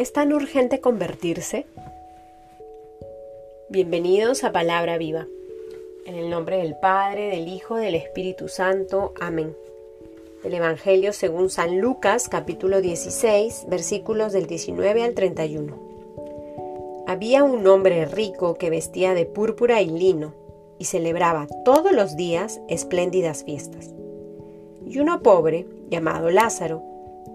¿Es tan urgente convertirse? Bienvenidos a Palabra Viva. En el nombre del Padre, del Hijo, del Espíritu Santo. Amén. El Evangelio según San Lucas, capítulo 16, versículos del 19 al 31. Había un hombre rico que vestía de púrpura y lino y celebraba todos los días espléndidas fiestas. Y uno pobre, llamado Lázaro,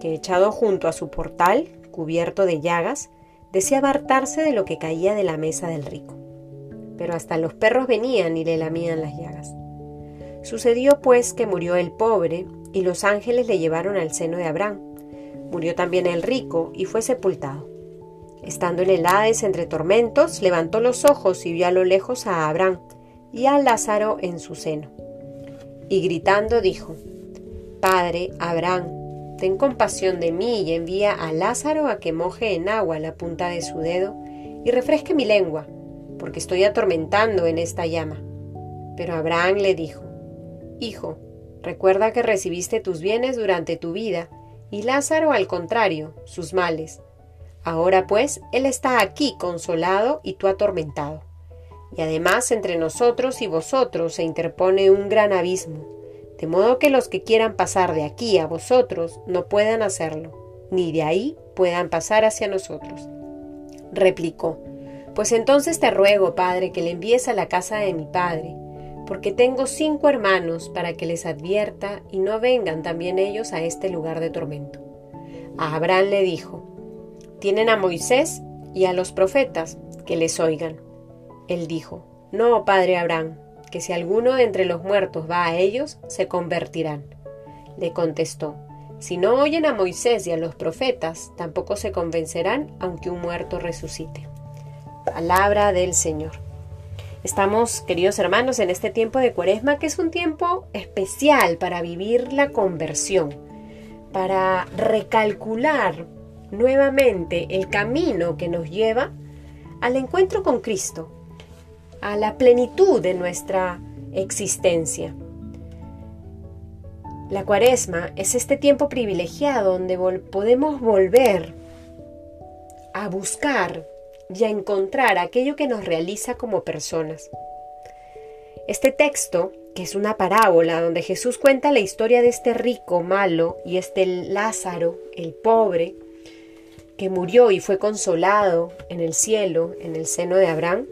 que echado junto a su portal cubierto de llagas, deseaba hartarse de lo que caía de la mesa del rico. Pero hasta los perros venían y le lamían las llagas. Sucedió pues que murió el pobre y los ángeles le llevaron al seno de Abraham. Murió también el rico y fue sepultado. Estando en el Hades entre tormentos, levantó los ojos y vio a lo lejos a Abraham y a Lázaro en su seno. Y gritando dijo, Padre Abraham, ten compasión de mí y envía a Lázaro a que moje en agua la punta de su dedo y refresque mi lengua, porque estoy atormentando en esta llama. Pero Abraham le dijo, Hijo, recuerda que recibiste tus bienes durante tu vida, y Lázaro al contrario, sus males. Ahora pues, él está aquí consolado y tú atormentado. Y además entre nosotros y vosotros se interpone un gran abismo de modo que los que quieran pasar de aquí a vosotros no puedan hacerlo, ni de ahí puedan pasar hacia nosotros. Replicó, Pues entonces te ruego, Padre, que le envíes a la casa de mi Padre, porque tengo cinco hermanos para que les advierta y no vengan también ellos a este lugar de tormento. A Abraham le dijo, Tienen a Moisés y a los profetas, que les oigan. Él dijo, No, Padre Abraham, que si alguno de entre los muertos va a ellos, se convertirán. Le contestó, si no oyen a Moisés y a los profetas, tampoco se convencerán aunque un muerto resucite. Palabra del Señor. Estamos, queridos hermanos, en este tiempo de cuaresma que es un tiempo especial para vivir la conversión, para recalcular nuevamente el camino que nos lleva al encuentro con Cristo, a la plenitud de nuestra existencia. La cuaresma es este tiempo privilegiado donde podemos volver a buscar y a encontrar aquello que nos realiza como personas. Este texto, que es una parábola donde Jesús cuenta la historia de este rico malo y este Lázaro, el pobre, que murió y fue consolado en el cielo, en el seno de Abraham,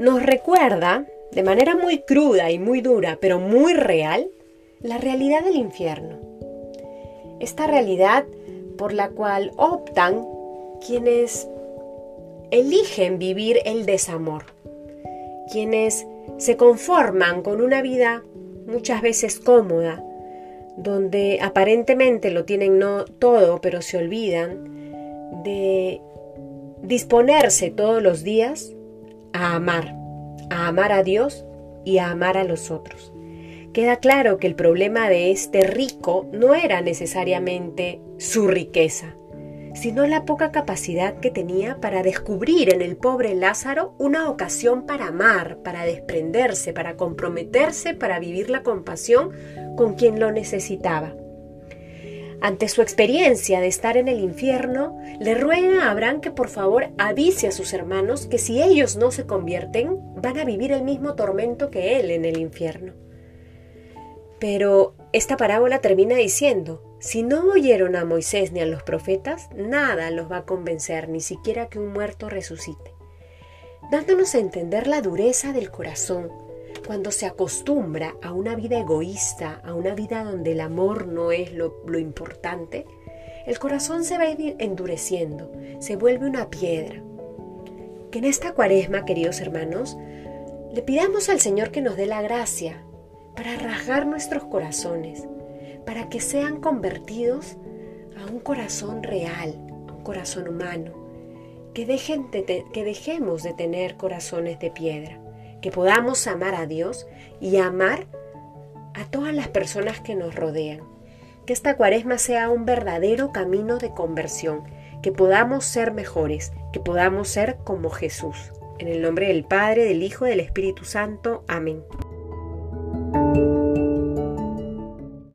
nos recuerda, de manera muy cruda y muy dura, pero muy real, la realidad del infierno. Esta realidad por la cual optan quienes eligen vivir el desamor, quienes se conforman con una vida muchas veces cómoda, donde aparentemente lo tienen no todo, pero se olvidan de disponerse todos los días a amar, a amar a Dios y a amar a los otros. Queda claro que el problema de este rico no era necesariamente su riqueza, sino la poca capacidad que tenía para descubrir en el pobre Lázaro una ocasión para amar, para desprenderse, para comprometerse, para vivir la compasión con quien lo necesitaba. Ante su experiencia de estar en el infierno, le ruega a Abraham que por favor avise a sus hermanos que si ellos no se convierten, van a vivir el mismo tormento que él en el infierno. Pero esta parábola termina diciendo, si no oyeron a Moisés ni a los profetas, nada los va a convencer, ni siquiera que un muerto resucite, dándonos a entender la dureza del corazón, cuando se acostumbra a una vida egoísta, a una vida donde el amor no es lo, importante, el corazón se va endureciendo, se vuelve una piedra. Que en esta cuaresma, queridos hermanos, le pidamos al Señor que nos dé la gracia para rasgar nuestros corazones, para que sean convertidos a un corazón real, a un corazón humano, que, dejen que dejemos de tener corazones de piedra que podamos amar a Dios y amar a todas las personas que nos rodean. Que esta cuaresma sea un verdadero camino de conversión, que podamos ser mejores, que podamos ser como Jesús. En el nombre del Padre, del Hijo y del Espíritu Santo. Amén.